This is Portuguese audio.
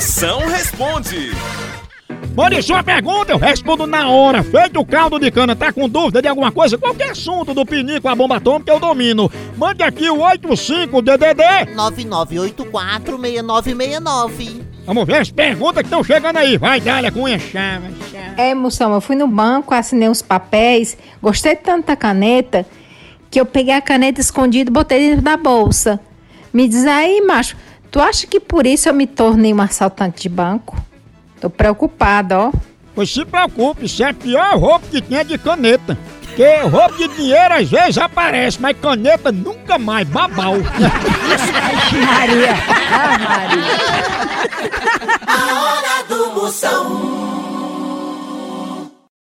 Moção responde. Mande sua pergunta, eu respondo na hora. Feito o caldo de cana, tá com dúvida de alguma coisa? Qualquer assunto do pinico a bomba atômica eu domino. Mande aqui o 85DDD. 99846969. Vamos ver as perguntas que estão chegando aí. Vai, Dália, com chave. É, moção, eu fui no banco, assinei uns papéis, gostei tanto da caneta, que eu peguei a caneta escondida e botei dentro da bolsa. Me diz aí, macho, tu acha que por isso eu me tornei um assaltante de banco? Tô preocupada, ó. Pois se preocupe, isso é a pior roupa que tinha de caneta. Porque roupa de dinheiro às vezes aparece, mas caneta nunca mais, babau. Maria! Ah, Maria! A hora do Moção.